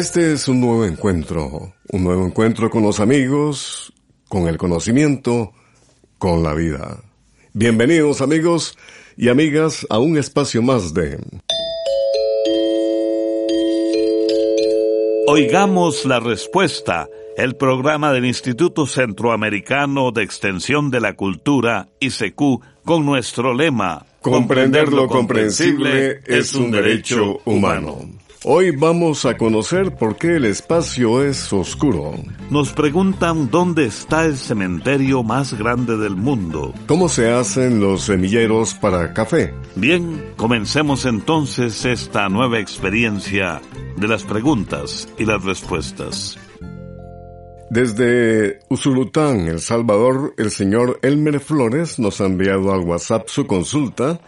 Este es un nuevo encuentro, un nuevo encuentro con los amigos, con el conocimiento, con la vida. Bienvenidos amigos y amigas a un espacio más de... Oigamos la respuesta, el programa del Instituto Centroamericano de Extensión de la Cultura, ICQ, con nuestro lema, Comprender lo comprensible es un derecho humano. Hoy vamos a conocer por qué el espacio es oscuro. Nos preguntan dónde está el cementerio más grande del mundo. ¿Cómo se hacen los semilleros para café? Bien, comencemos entonces esta nueva experiencia de las preguntas y las respuestas. Desde Usulután, El Salvador, el señor Elmer Flores nos ha enviado al WhatsApp su consulta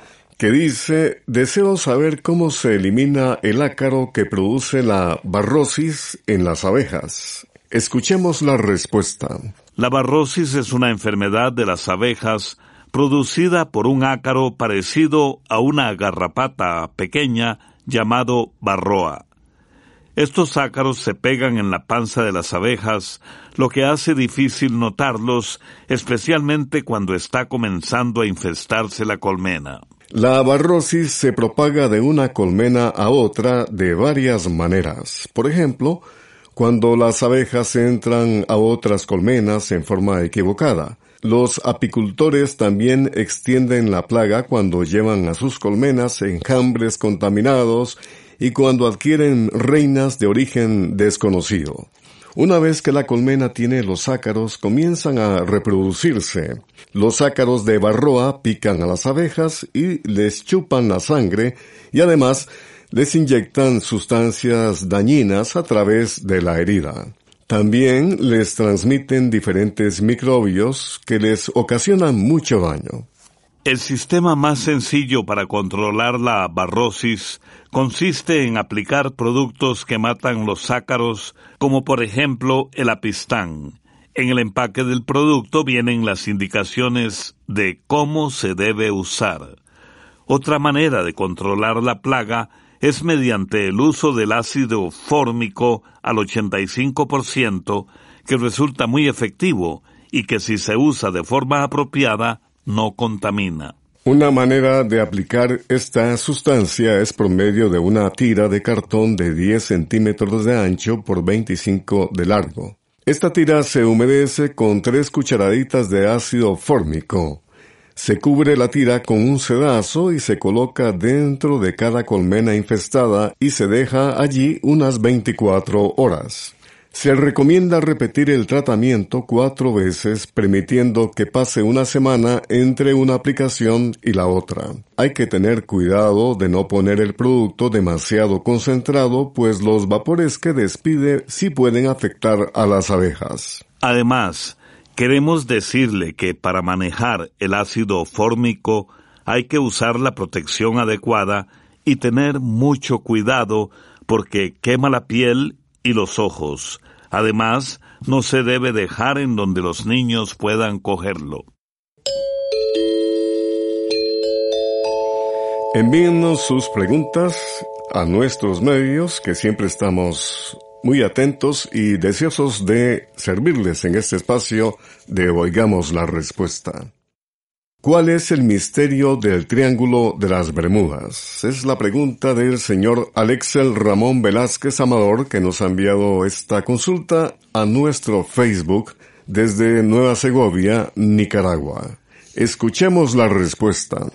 que dice, deseo saber cómo se elimina el ácaro que produce la barrosis en las abejas. Escuchemos la respuesta. La barrosis es una enfermedad de las abejas producida por un ácaro parecido a una garrapata pequeña llamado barroa. Estos ácaros se pegan en la panza de las abejas, lo que hace difícil notarlos, especialmente cuando está comenzando a infestarse la colmena. La barrosis se propaga de una colmena a otra de varias maneras. Por ejemplo, cuando las abejas entran a otras colmenas en forma equivocada. Los apicultores también extienden la plaga cuando llevan a sus colmenas enjambres contaminados y cuando adquieren reinas de origen desconocido. Una vez que la colmena tiene los ácaros, comienzan a reproducirse. Los ácaros de barroa pican a las abejas y les chupan la sangre y además les inyectan sustancias dañinas a través de la herida. También les transmiten diferentes microbios que les ocasionan mucho daño. El sistema más sencillo para controlar la barrosis consiste en aplicar productos que matan los ácaros, como por ejemplo el apistán. En el empaque del producto vienen las indicaciones de cómo se debe usar. Otra manera de controlar la plaga es mediante el uso del ácido fórmico al 85%, que resulta muy efectivo y que si se usa de forma apropiada no contamina. Una manera de aplicar esta sustancia es por medio de una tira de cartón de 10 centímetros de ancho por 25 de largo. Esta tira se humedece con tres cucharaditas de ácido fórmico. Se cubre la tira con un sedazo y se coloca dentro de cada colmena infestada y se deja allí unas 24 horas. Se recomienda repetir el tratamiento cuatro veces, permitiendo que pase una semana entre una aplicación y la otra. Hay que tener cuidado de no poner el producto demasiado concentrado, pues los vapores que despide sí pueden afectar a las abejas. Además, queremos decirle que para manejar el ácido fórmico hay que usar la protección adecuada y tener mucho cuidado porque quema la piel y los ojos. Además, no se debe dejar en donde los niños puedan cogerlo. Envíennos sus preguntas a nuestros medios, que siempre estamos muy atentos y deseosos de servirles en este espacio de Oigamos la Respuesta. ¿Cuál es el misterio del Triángulo de las Bermudas? Es la pregunta del señor Alexel Ramón Velázquez Amador que nos ha enviado esta consulta a nuestro Facebook desde Nueva Segovia, Nicaragua. Escuchemos la respuesta.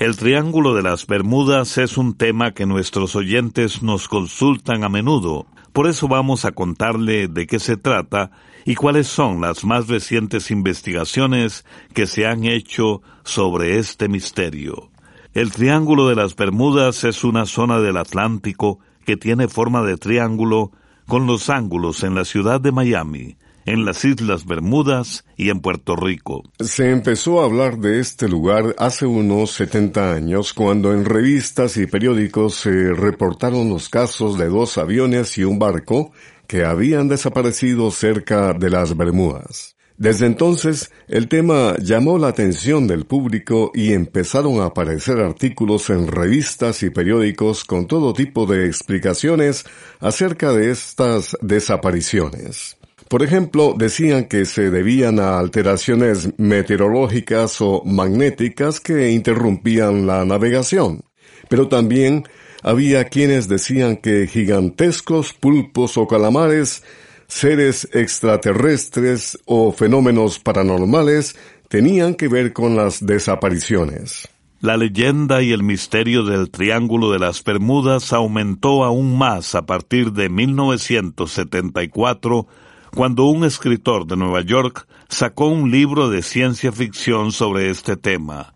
El Triángulo de las Bermudas es un tema que nuestros oyentes nos consultan a menudo. Por eso vamos a contarle de qué se trata y cuáles son las más recientes investigaciones que se han hecho sobre este misterio. El Triángulo de las Bermudas es una zona del Atlántico que tiene forma de triángulo con los ángulos en la ciudad de Miami, en las Islas Bermudas y en Puerto Rico. Se empezó a hablar de este lugar hace unos 70 años cuando en revistas y periódicos se reportaron los casos de dos aviones y un barco que habían desaparecido cerca de las Bermudas. Desde entonces, el tema llamó la atención del público y empezaron a aparecer artículos en revistas y periódicos con todo tipo de explicaciones acerca de estas desapariciones. Por ejemplo, decían que se debían a alteraciones meteorológicas o magnéticas que interrumpían la navegación. Pero también había quienes decían que gigantescos pulpos o calamares seres extraterrestres o fenómenos paranormales tenían que ver con las desapariciones. La leyenda y el misterio del Triángulo de las Bermudas aumentó aún más a partir de 1974, cuando un escritor de Nueva York sacó un libro de ciencia ficción sobre este tema.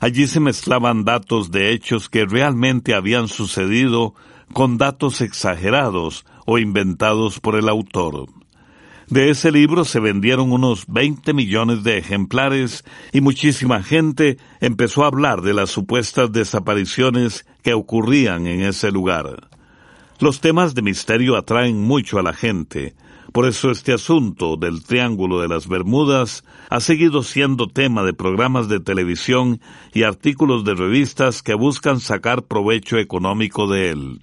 Allí se mezclaban datos de hechos que realmente habían sucedido con datos exagerados o inventados por el autor. De ese libro se vendieron unos 20 millones de ejemplares y muchísima gente empezó a hablar de las supuestas desapariciones que ocurrían en ese lugar. Los temas de misterio atraen mucho a la gente, por eso este asunto del Triángulo de las Bermudas ha seguido siendo tema de programas de televisión y artículos de revistas que buscan sacar provecho económico de él.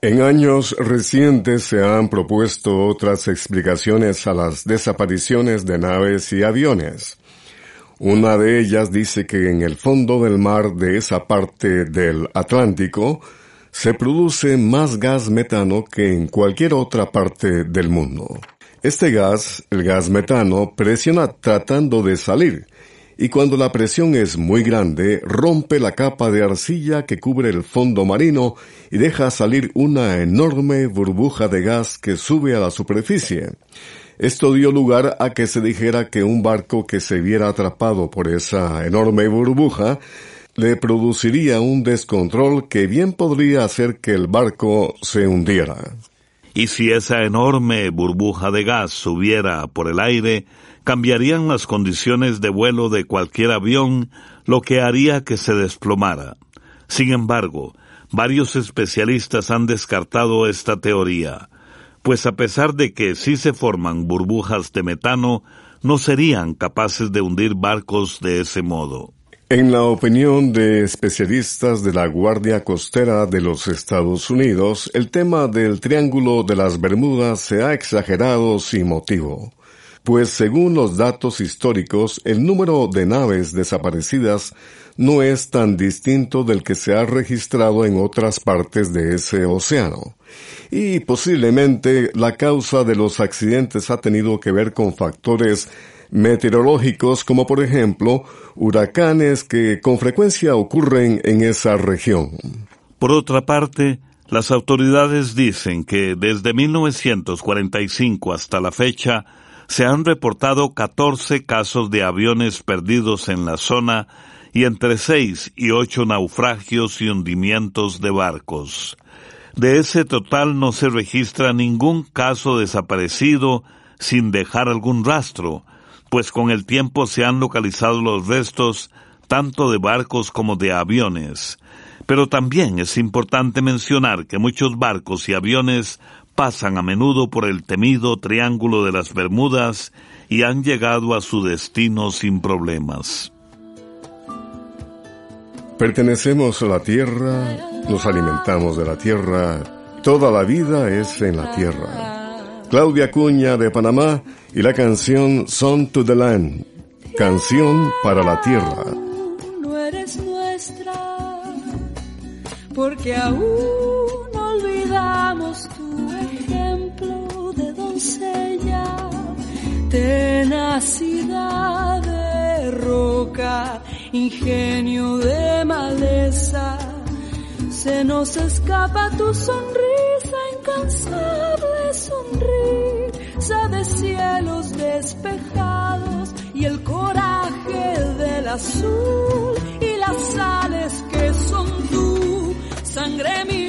En años recientes se han propuesto otras explicaciones a las desapariciones de naves y aviones. Una de ellas dice que en el fondo del mar de esa parte del Atlántico se produce más gas metano que en cualquier otra parte del mundo. Este gas, el gas metano, presiona tratando de salir, y cuando la presión es muy grande, rompe la capa de arcilla que cubre el fondo marino y deja salir una enorme burbuja de gas que sube a la superficie. Esto dio lugar a que se dijera que un barco que se viera atrapado por esa enorme burbuja le produciría un descontrol que bien podría hacer que el barco se hundiera. Y si esa enorme burbuja de gas subiera por el aire, cambiarían las condiciones de vuelo de cualquier avión, lo que haría que se desplomara. Sin embargo, varios especialistas han descartado esta teoría, pues a pesar de que sí se forman burbujas de metano, no serían capaces de hundir barcos de ese modo. En la opinión de especialistas de la Guardia Costera de los Estados Unidos, el tema del Triángulo de las Bermudas se ha exagerado sin motivo pues según los datos históricos, el número de naves desaparecidas no es tan distinto del que se ha registrado en otras partes de ese océano. Y posiblemente la causa de los accidentes ha tenido que ver con factores meteorológicos como por ejemplo huracanes que con frecuencia ocurren en esa región. Por otra parte, las autoridades dicen que desde 1945 hasta la fecha se han reportado 14 casos de aviones perdidos en la zona y entre 6 y 8 naufragios y hundimientos de barcos. De ese total no se registra ningún caso desaparecido sin dejar algún rastro, pues con el tiempo se han localizado los restos tanto de barcos como de aviones. Pero también es importante mencionar que muchos barcos y aviones pasan a menudo por el temido Triángulo de las Bermudas y han llegado a su destino sin problemas. Pertenecemos a la tierra, nos alimentamos de la tierra, toda la vida es en la tierra. Claudia Cuña de Panamá y la canción Son to the Land, canción para la tierra. No eres nuestra, porque aún olvidamos tenacidad de roca, ingenio de maleza. Se nos escapa tu sonrisa incansable sonrir, sabes cielos despejados y el coraje del azul y las sales que son tú, sangre misma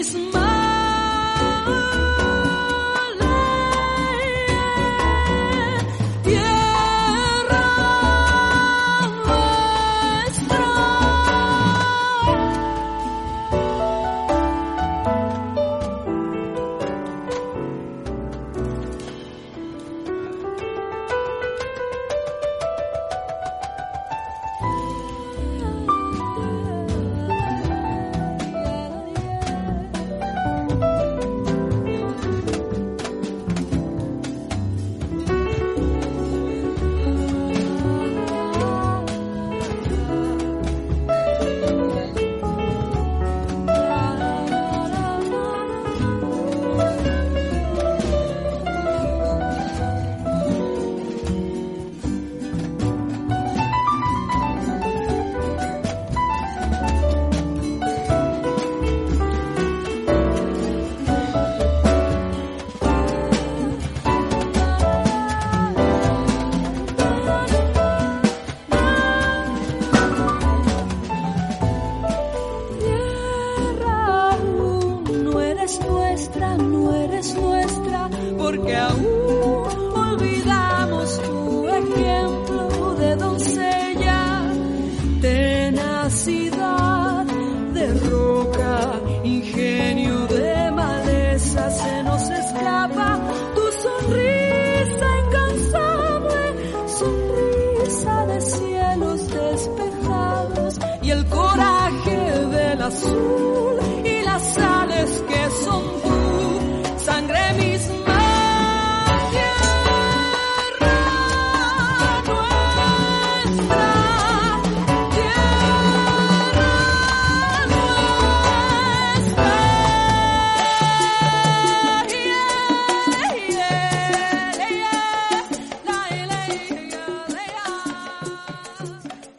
porque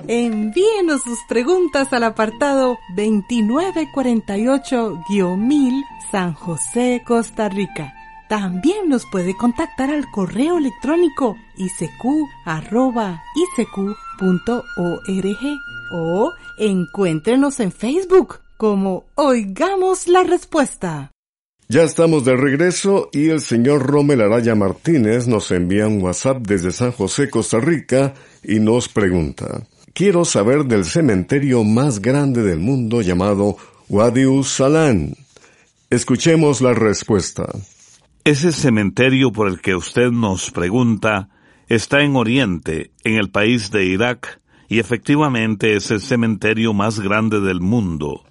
Envíenos sus preguntas al apartado 2948-1000 San José, Costa Rica. También nos puede contactar al correo electrónico isq.org o encuéntrenos en Facebook como Oigamos la Respuesta. Ya estamos de regreso y el señor Rommel Araya Martínez nos envía un WhatsApp desde San José, Costa Rica y nos pregunta, quiero saber del cementerio más grande del mundo llamado Wadi Salan. Escuchemos la respuesta. Ese cementerio por el que usted nos pregunta está en Oriente, en el país de Irak, y efectivamente es el cementerio más grande del mundo.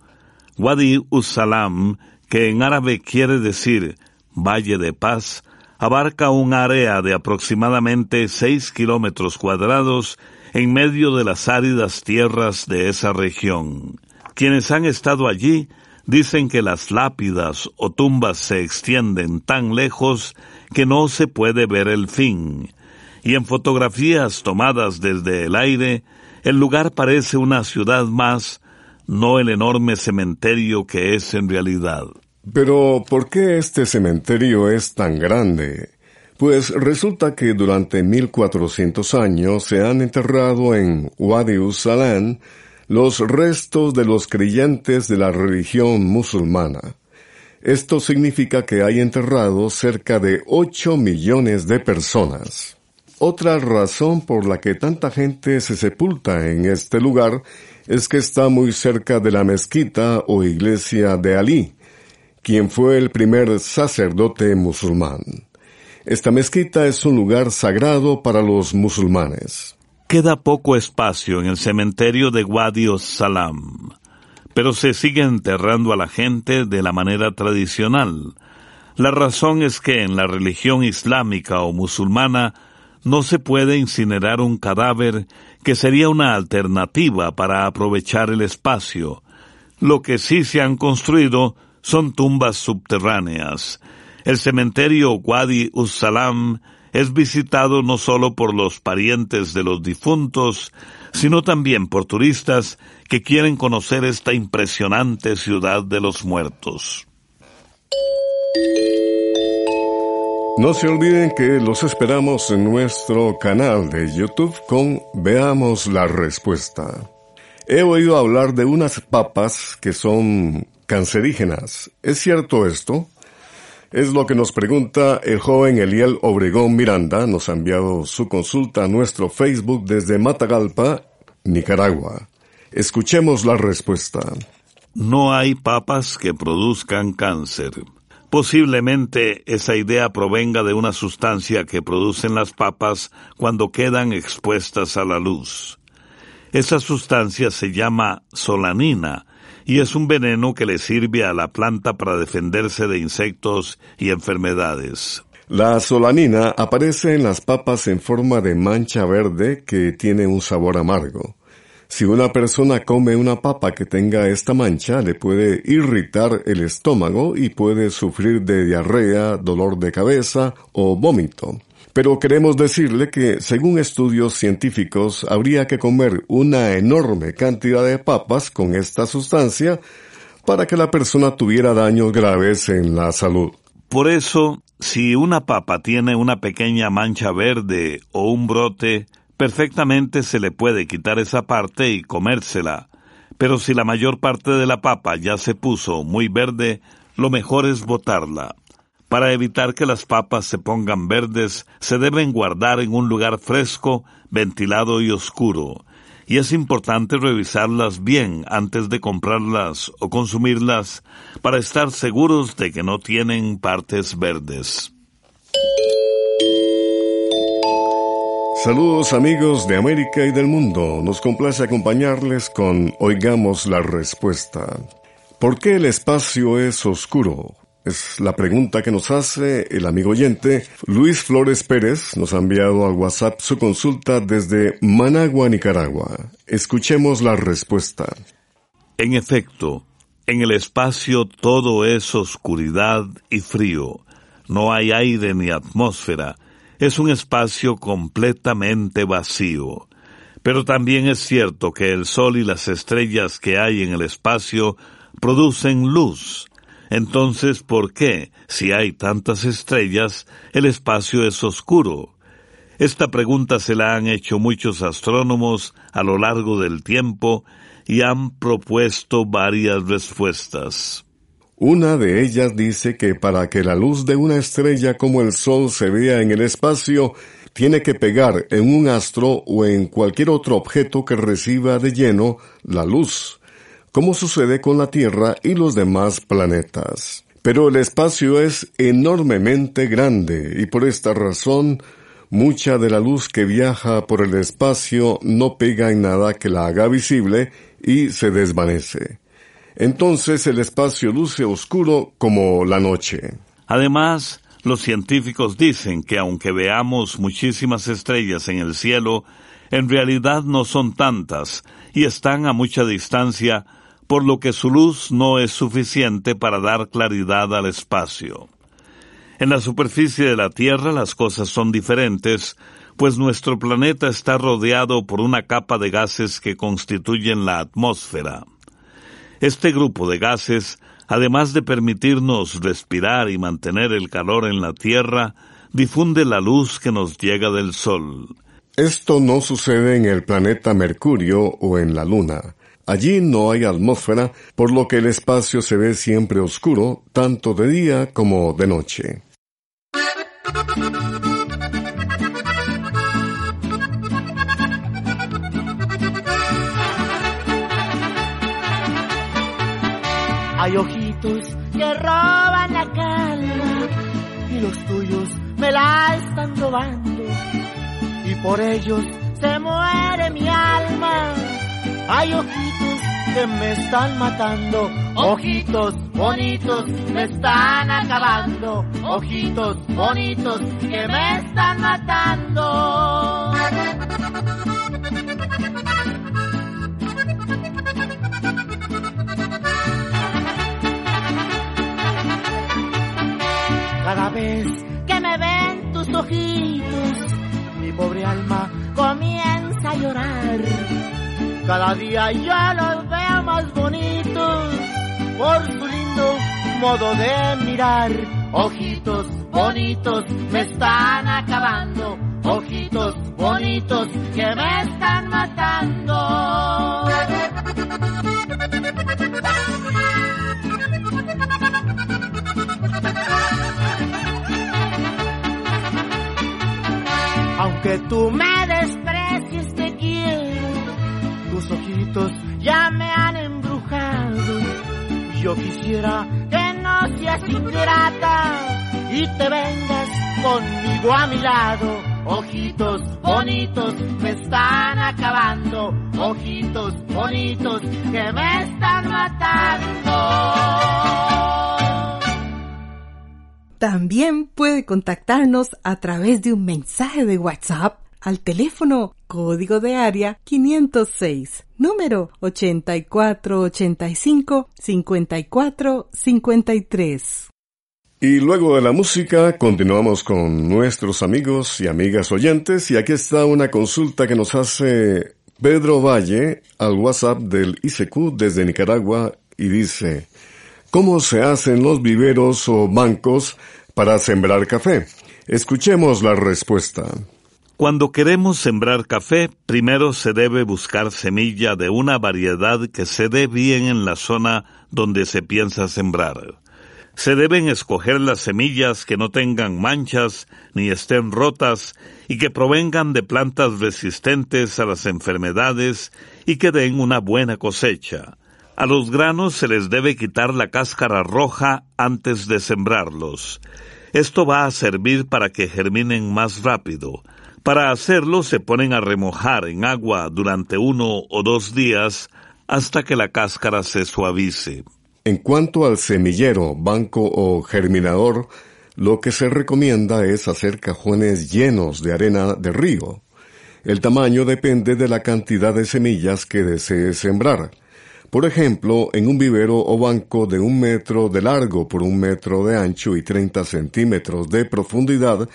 Wadi Usalam, que en árabe quiere decir Valle de Paz, abarca un área de aproximadamente 6 kilómetros cuadrados en medio de las áridas tierras de esa región. Quienes han estado allí dicen que las lápidas o tumbas se extienden tan lejos que no se puede ver el fin. Y en fotografías tomadas desde el aire, el lugar parece una ciudad más, no el enorme cementerio que es en realidad. Pero, ¿por qué este cementerio es tan grande? Pues resulta que durante 1400 años se han enterrado en Wadi Salan los restos de los creyentes de la religión musulmana. Esto significa que hay enterrados cerca de 8 millones de personas. Otra razón por la que tanta gente se sepulta en este lugar es que está muy cerca de la mezquita o iglesia de Ali, quien fue el primer sacerdote musulmán. Esta mezquita es un lugar sagrado para los musulmanes. Queda poco espacio en el cementerio de Wadi Salam, pero se sigue enterrando a la gente de la manera tradicional. La razón es que en la religión islámica o musulmana no se puede incinerar un cadáver que sería una alternativa para aprovechar el espacio. Lo que sí se han construido son tumbas subterráneas. El cementerio Wadi Salam es visitado no solo por los parientes de los difuntos, sino también por turistas que quieren conocer esta impresionante ciudad de los muertos. No se olviden que los esperamos en nuestro canal de YouTube con Veamos la Respuesta. He oído hablar de unas papas que son cancerígenas. ¿Es cierto esto? Es lo que nos pregunta el joven Eliel Obregón Miranda. Nos ha enviado su consulta a nuestro Facebook desde Matagalpa, Nicaragua. Escuchemos la respuesta. No hay papas que produzcan cáncer. Posiblemente esa idea provenga de una sustancia que producen las papas cuando quedan expuestas a la luz. Esa sustancia se llama solanina y es un veneno que le sirve a la planta para defenderse de insectos y enfermedades. La solanina aparece en las papas en forma de mancha verde que tiene un sabor amargo. Si una persona come una papa que tenga esta mancha, le puede irritar el estómago y puede sufrir de diarrea, dolor de cabeza o vómito. Pero queremos decirle que, según estudios científicos, habría que comer una enorme cantidad de papas con esta sustancia para que la persona tuviera daños graves en la salud. Por eso, si una papa tiene una pequeña mancha verde o un brote, perfectamente se le puede quitar esa parte y comérsela. Pero si la mayor parte de la papa ya se puso muy verde, lo mejor es botarla. Para evitar que las papas se pongan verdes, se deben guardar en un lugar fresco, ventilado y oscuro. Y es importante revisarlas bien antes de comprarlas o consumirlas para estar seguros de que no tienen partes verdes. Saludos amigos de América y del mundo. Nos complace acompañarles con Oigamos la Respuesta. ¿Por qué el espacio es oscuro? Es la pregunta que nos hace el amigo oyente Luis Flores Pérez. Nos ha enviado al WhatsApp su consulta desde Managua, Nicaragua. Escuchemos la respuesta. En efecto, en el espacio todo es oscuridad y frío. No hay aire ni atmósfera. Es un espacio completamente vacío. Pero también es cierto que el sol y las estrellas que hay en el espacio producen luz. Entonces, ¿por qué, si hay tantas estrellas, el espacio es oscuro? Esta pregunta se la han hecho muchos astrónomos a lo largo del tiempo y han propuesto varias respuestas. Una de ellas dice que para que la luz de una estrella como el Sol se vea en el espacio, tiene que pegar en un astro o en cualquier otro objeto que reciba de lleno la luz como sucede con la Tierra y los demás planetas. Pero el espacio es enormemente grande y por esta razón mucha de la luz que viaja por el espacio no pega en nada que la haga visible y se desvanece. Entonces el espacio luce oscuro como la noche. Además, los científicos dicen que aunque veamos muchísimas estrellas en el cielo, en realidad no son tantas y están a mucha distancia por lo que su luz no es suficiente para dar claridad al espacio. En la superficie de la Tierra las cosas son diferentes, pues nuestro planeta está rodeado por una capa de gases que constituyen la atmósfera. Este grupo de gases, además de permitirnos respirar y mantener el calor en la Tierra, difunde la luz que nos llega del Sol. Esto no sucede en el planeta Mercurio o en la Luna. Allí no hay atmósfera, por lo que el espacio se ve siempre oscuro, tanto de día como de noche. Hay ojitos que roban la calma y los tuyos me la están robando y por ellos se muere mi alma. Hay ojitos que me están matando, ojitos bonitos me están acabando, ojitos bonitos que me están matando. Cada vez que me ven tus ojitos, mi pobre alma comienza a llorar. Cada día yo los veo más bonitos por su lindo modo de mirar. Ojitos bonitos me están acabando, ojitos bonitos que me están matando. Yo quisiera que no seas ingrata y te vengas conmigo a mi lado. Ojitos bonitos me están acabando. Ojitos bonitos que me están matando. También puede contactarnos a través de un mensaje de WhatsApp al teléfono código de área 506, número 8485-5453. Y luego de la música continuamos con nuestros amigos y amigas oyentes y aquí está una consulta que nos hace Pedro Valle al WhatsApp del ICQ desde Nicaragua y dice, ¿cómo se hacen los viveros o bancos para sembrar café? Escuchemos la respuesta. Cuando queremos sembrar café, primero se debe buscar semilla de una variedad que se dé bien en la zona donde se piensa sembrar. Se deben escoger las semillas que no tengan manchas ni estén rotas y que provengan de plantas resistentes a las enfermedades y que den una buena cosecha. A los granos se les debe quitar la cáscara roja antes de sembrarlos. Esto va a servir para que germinen más rápido. Para hacerlo se ponen a remojar en agua durante uno o dos días hasta que la cáscara se suavice. En cuanto al semillero, banco o germinador, lo que se recomienda es hacer cajones llenos de arena de río. El tamaño depende de la cantidad de semillas que desee sembrar. Por ejemplo, en un vivero o banco de un metro de largo por un metro de ancho y 30 centímetros de profundidad,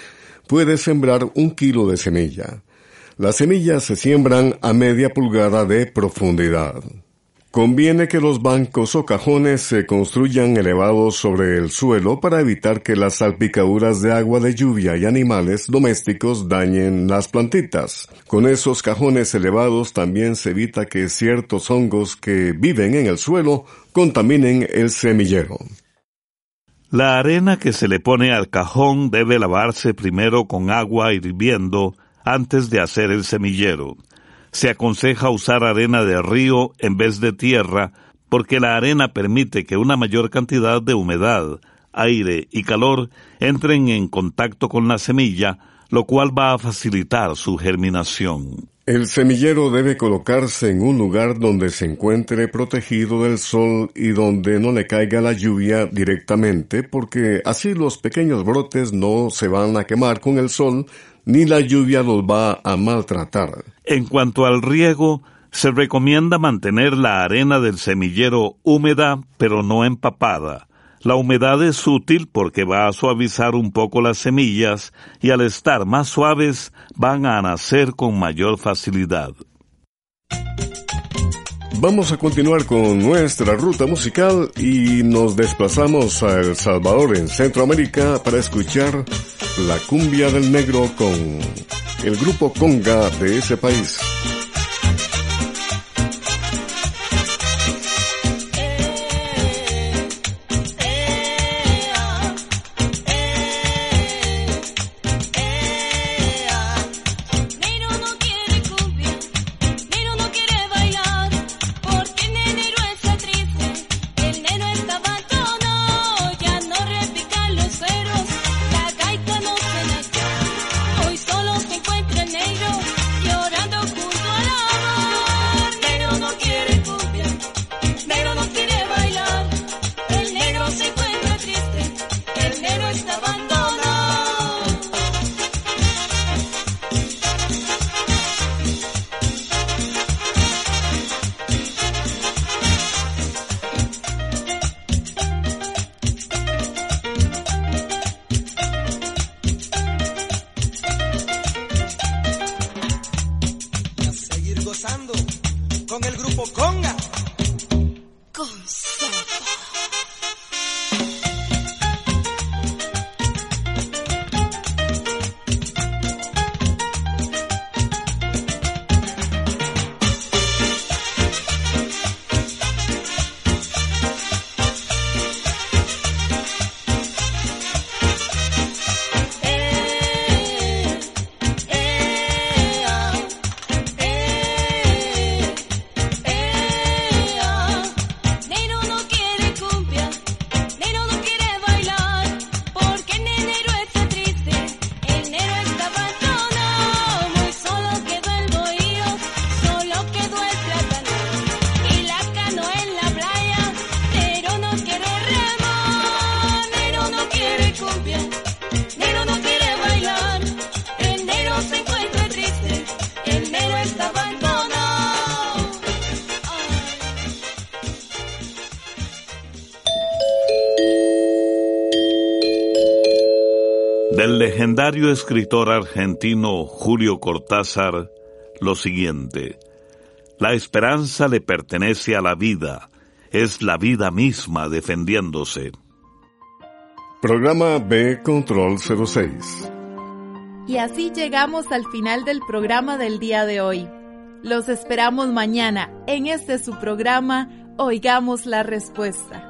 puede sembrar un kilo de semilla. Las semillas se siembran a media pulgada de profundidad. Conviene que los bancos o cajones se construyan elevados sobre el suelo para evitar que las salpicaduras de agua de lluvia y animales domésticos dañen las plantitas. Con esos cajones elevados también se evita que ciertos hongos que viven en el suelo contaminen el semillero. La arena que se le pone al cajón debe lavarse primero con agua hirviendo antes de hacer el semillero se aconseja usar arena de río en vez de tierra porque la arena permite que una mayor cantidad de humedad, aire y calor entren en contacto con la semilla, lo cual va a facilitar su germinación. El semillero debe colocarse en un lugar donde se encuentre protegido del sol y donde no le caiga la lluvia directamente, porque así los pequeños brotes no se van a quemar con el sol ni la lluvia los va a maltratar. En cuanto al riego, se recomienda mantener la arena del semillero húmeda pero no empapada. La humedad es útil porque va a suavizar un poco las semillas y al estar más suaves van a nacer con mayor facilidad. Vamos a continuar con nuestra ruta musical y nos desplazamos a El Salvador en Centroamérica para escuchar la cumbia del negro con el grupo Conga de ese país. Legendario escritor argentino Julio Cortázar, lo siguiente. La esperanza le pertenece a la vida, es la vida misma defendiéndose. Programa B Control 06. Y así llegamos al final del programa del día de hoy. Los esperamos mañana en este su programa Oigamos la Respuesta.